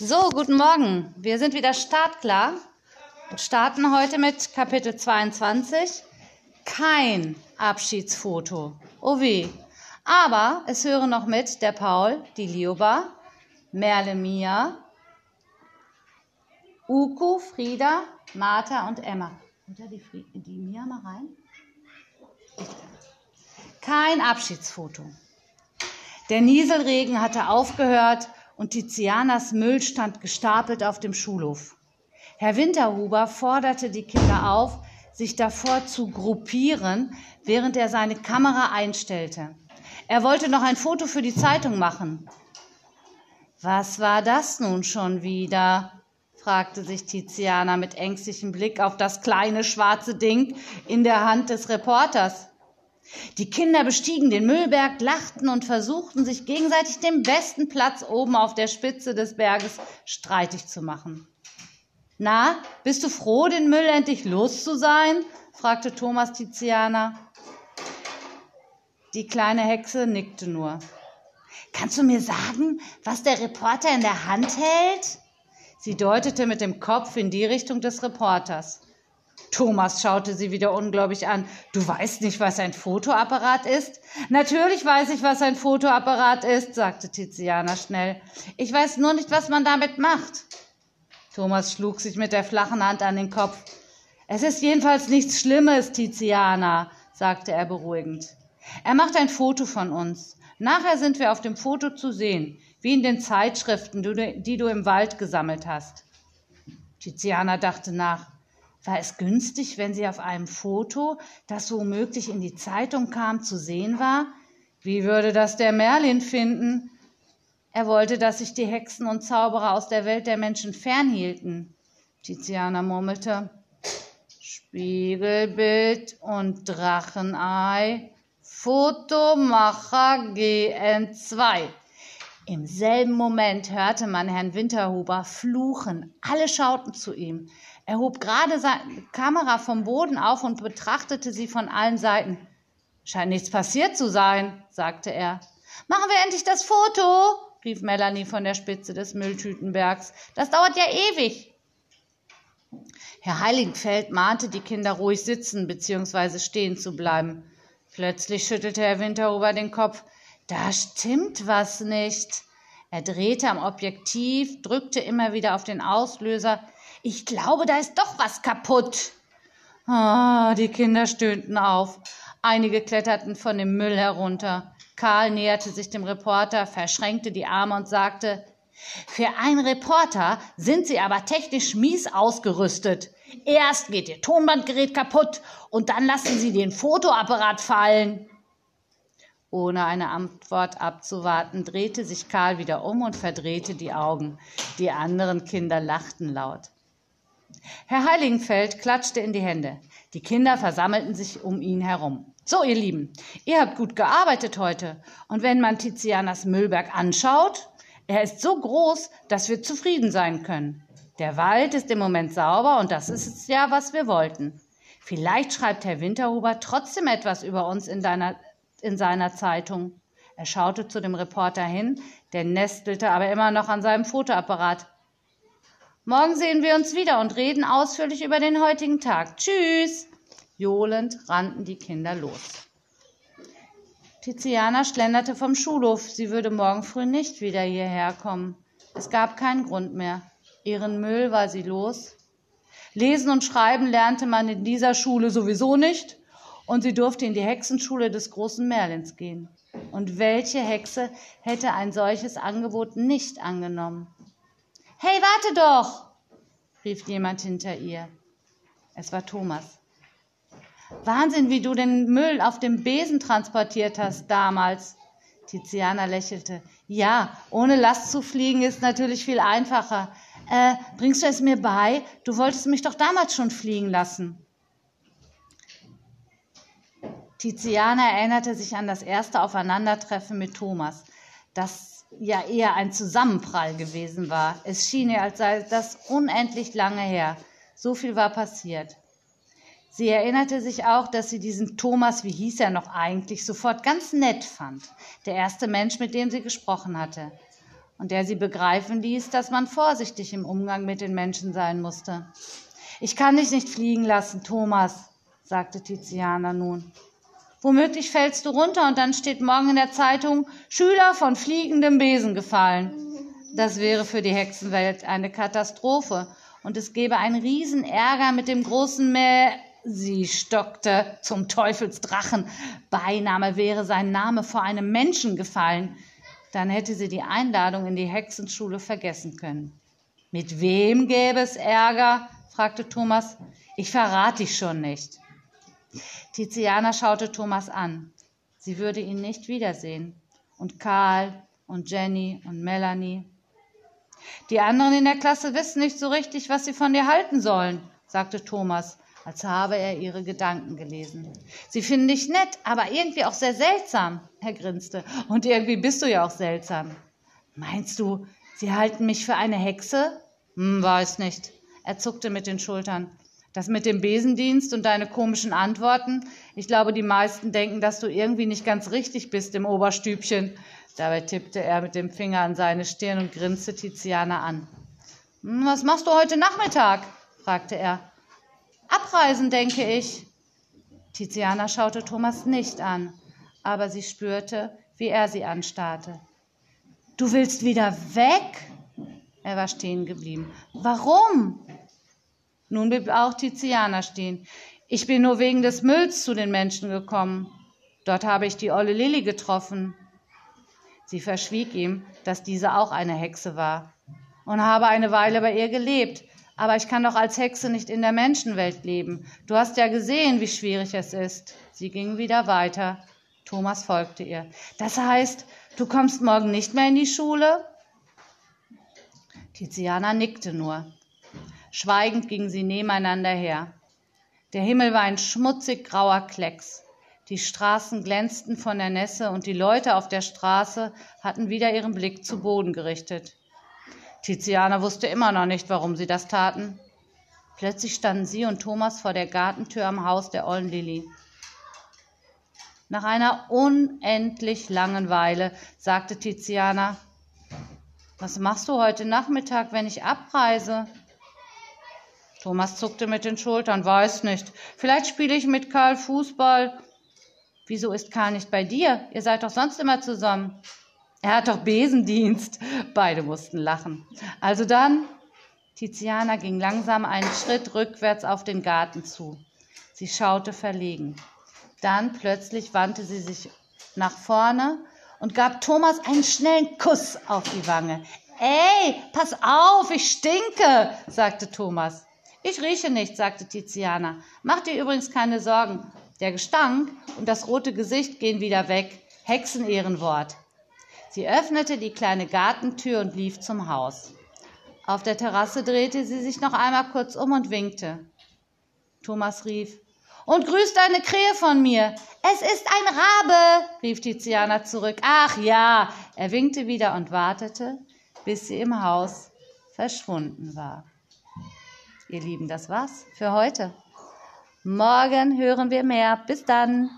So, guten Morgen. Wir sind wieder startklar und starten heute mit Kapitel 22. Kein Abschiedsfoto. Oh weh. Aber es hören noch mit der Paul, die Lioba, Merle Mia, Uko, Frieda, Martha und Emma. Oder die, die Mia mal rein? Kein Abschiedsfoto. Der Nieselregen hatte aufgehört und Tizianas Müll stand gestapelt auf dem Schulhof. Herr Winterhuber forderte die Kinder auf, sich davor zu gruppieren, während er seine Kamera einstellte. Er wollte noch ein Foto für die Zeitung machen. Was war das nun schon wieder? fragte sich Tiziana mit ängstlichem Blick auf das kleine schwarze Ding in der Hand des Reporters. Die Kinder bestiegen den Müllberg, lachten und versuchten sich gegenseitig den besten Platz oben auf der Spitze des Berges streitig zu machen. Na, bist du froh, den Müll endlich los zu sein? fragte Thomas Tiziana. Die kleine Hexe nickte nur. Kannst du mir sagen, was der Reporter in der Hand hält? Sie deutete mit dem Kopf in die Richtung des Reporters. Thomas schaute sie wieder ungläubig an. Du weißt nicht, was ein Fotoapparat ist? Natürlich weiß ich, was ein Fotoapparat ist, sagte Tiziana schnell. Ich weiß nur nicht, was man damit macht. Thomas schlug sich mit der flachen Hand an den Kopf. Es ist jedenfalls nichts Schlimmes, Tiziana, sagte er beruhigend. Er macht ein Foto von uns. Nachher sind wir auf dem Foto zu sehen, wie in den Zeitschriften, die du im Wald gesammelt hast. Tiziana dachte nach. War es günstig, wenn sie auf einem Foto, das womöglich in die Zeitung kam, zu sehen war? Wie würde das der Merlin finden? Er wollte, dass sich die Hexen und Zauberer aus der Welt der Menschen fernhielten. Tiziana murmelte. Spiegelbild und Drachenei. Fotomacher GN2. Im selben Moment hörte man Herrn Winterhuber fluchen. Alle schauten zu ihm. Er hob gerade seine Kamera vom Boden auf und betrachtete sie von allen Seiten. Scheint nichts passiert zu sein, sagte er. Machen wir endlich das Foto, rief Melanie von der Spitze des Mülltütenbergs. Das dauert ja ewig. Herr Heiligenfeld mahnte die Kinder ruhig sitzen bzw. stehen zu bleiben. Plötzlich schüttelte Herr Winterhuber den Kopf. Da stimmt was nicht. Er drehte am Objektiv, drückte immer wieder auf den Auslöser. Ich glaube, da ist doch was kaputt. Ah, die Kinder stöhnten auf. Einige kletterten von dem Müll herunter. Karl näherte sich dem Reporter, verschränkte die Arme und sagte, für einen Reporter sind Sie aber technisch mies ausgerüstet. Erst geht Ihr Tonbandgerät kaputt und dann lassen Sie den Fotoapparat fallen. Ohne eine Antwort abzuwarten, drehte sich Karl wieder um und verdrehte die Augen. Die anderen Kinder lachten laut. Herr Heiligenfeld klatschte in die Hände. Die Kinder versammelten sich um ihn herum. So, ihr Lieben, ihr habt gut gearbeitet heute. Und wenn man Tizianas Müllberg anschaut, er ist so groß, dass wir zufrieden sein können. Der Wald ist im Moment sauber und das ist es ja, was wir wollten. Vielleicht schreibt Herr Winterhuber trotzdem etwas über uns in, deiner, in seiner Zeitung. Er schaute zu dem Reporter hin, der nestelte aber immer noch an seinem Fotoapparat. Morgen sehen wir uns wieder und reden ausführlich über den heutigen Tag. Tschüss! Johlend rannten die Kinder los. Tiziana schlenderte vom Schulhof. Sie würde morgen früh nicht wieder hierher kommen. Es gab keinen Grund mehr. Ihren Müll war sie los. Lesen und Schreiben lernte man in dieser Schule sowieso nicht. Und sie durfte in die Hexenschule des großen Merlins gehen. Und welche Hexe hätte ein solches Angebot nicht angenommen? Hey, warte doch! Rief jemand hinter ihr. Es war Thomas. Wahnsinn, wie du den Müll auf dem Besen transportiert hast damals. Tiziana lächelte. Ja, ohne Last zu fliegen ist natürlich viel einfacher. Äh, bringst du es mir bei? Du wolltest mich doch damals schon fliegen lassen. Tiziana erinnerte sich an das erste Aufeinandertreffen mit Thomas, das ja eher ein Zusammenprall gewesen war. Es schien ihr, als sei das unendlich lange her. So viel war passiert. Sie erinnerte sich auch, dass sie diesen Thomas, wie hieß er noch eigentlich, sofort ganz nett fand. Der erste Mensch, mit dem sie gesprochen hatte. und der sie begreifen ließ, dass man vorsichtig im Umgang mit den Menschen sein musste. Ich kann dich nicht fliegen lassen, Thomas, sagte Tiziana nun. Womöglich fällst du runter und dann steht morgen in der Zeitung Schüler von fliegendem Besen gefallen. Das wäre für die Hexenwelt eine Katastrophe und es gäbe einen Riesenärger mit dem großen Mä Sie stockte zum Teufelsdrachen. Beinahe wäre sein Name vor einem Menschen gefallen. Dann hätte sie die Einladung in die Hexenschule vergessen können. Mit wem gäbe es Ärger? fragte Thomas. Ich verrate dich schon nicht. Tiziana schaute Thomas an. Sie würde ihn nicht wiedersehen. Und Karl und Jenny und Melanie. Die anderen in der Klasse wissen nicht so richtig, was sie von dir halten sollen, sagte Thomas, als habe er ihre Gedanken gelesen. Sie finden dich nett, aber irgendwie auch sehr seltsam, er grinste. Und irgendwie bist du ja auch seltsam. Meinst du, sie halten mich für eine Hexe? Hm, weiß nicht. Er zuckte mit den Schultern. Das mit dem Besendienst und deine komischen Antworten. Ich glaube, die meisten denken, dass du irgendwie nicht ganz richtig bist im Oberstübchen. Dabei tippte er mit dem Finger an seine Stirn und grinste Tiziana an. Hm, was machst du heute Nachmittag? fragte er. Abreisen, denke ich. Tiziana schaute Thomas nicht an, aber sie spürte, wie er sie anstarrte. Du willst wieder weg? Er war stehen geblieben. Warum? Nun blieb auch Tiziana stehen. Ich bin nur wegen des Mülls zu den Menschen gekommen. Dort habe ich die olle Lilli getroffen. Sie verschwieg ihm, dass diese auch eine Hexe war und habe eine Weile bei ihr gelebt. Aber ich kann doch als Hexe nicht in der Menschenwelt leben. Du hast ja gesehen, wie schwierig es ist. Sie ging wieder weiter. Thomas folgte ihr. Das heißt, du kommst morgen nicht mehr in die Schule? Tiziana nickte nur. Schweigend gingen sie nebeneinander her. Der Himmel war ein schmutzig grauer Klecks. Die Straßen glänzten von der Nässe und die Leute auf der Straße hatten wieder ihren Blick zu Boden gerichtet. Tiziana wusste immer noch nicht, warum sie das taten. Plötzlich standen sie und Thomas vor der Gartentür am Haus der ollen Lilli. Nach einer unendlich langen Weile sagte Tiziana, was machst du heute Nachmittag, wenn ich abreise? Thomas zuckte mit den Schultern. Weiß nicht. Vielleicht spiele ich mit Karl Fußball. Wieso ist Karl nicht bei dir? Ihr seid doch sonst immer zusammen. Er hat doch Besendienst. Beide mussten lachen. Also dann, Tiziana ging langsam einen Schritt rückwärts auf den Garten zu. Sie schaute verlegen. Dann plötzlich wandte sie sich nach vorne und gab Thomas einen schnellen Kuss auf die Wange. Ey, pass auf, ich stinke, sagte Thomas. Ich rieche nicht, sagte Tiziana. Mach dir übrigens keine Sorgen. Der Gestank und das rote Gesicht gehen wieder weg. Hexenehrenwort. Sie öffnete die kleine Gartentür und lief zum Haus. Auf der Terrasse drehte sie sich noch einmal kurz um und winkte. Thomas rief, und grüß deine Krähe von mir. Es ist ein Rabe, rief Tiziana zurück. Ach ja, er winkte wieder und wartete, bis sie im Haus verschwunden war. Ihr Lieben, das war's für heute. Morgen hören wir mehr. Bis dann.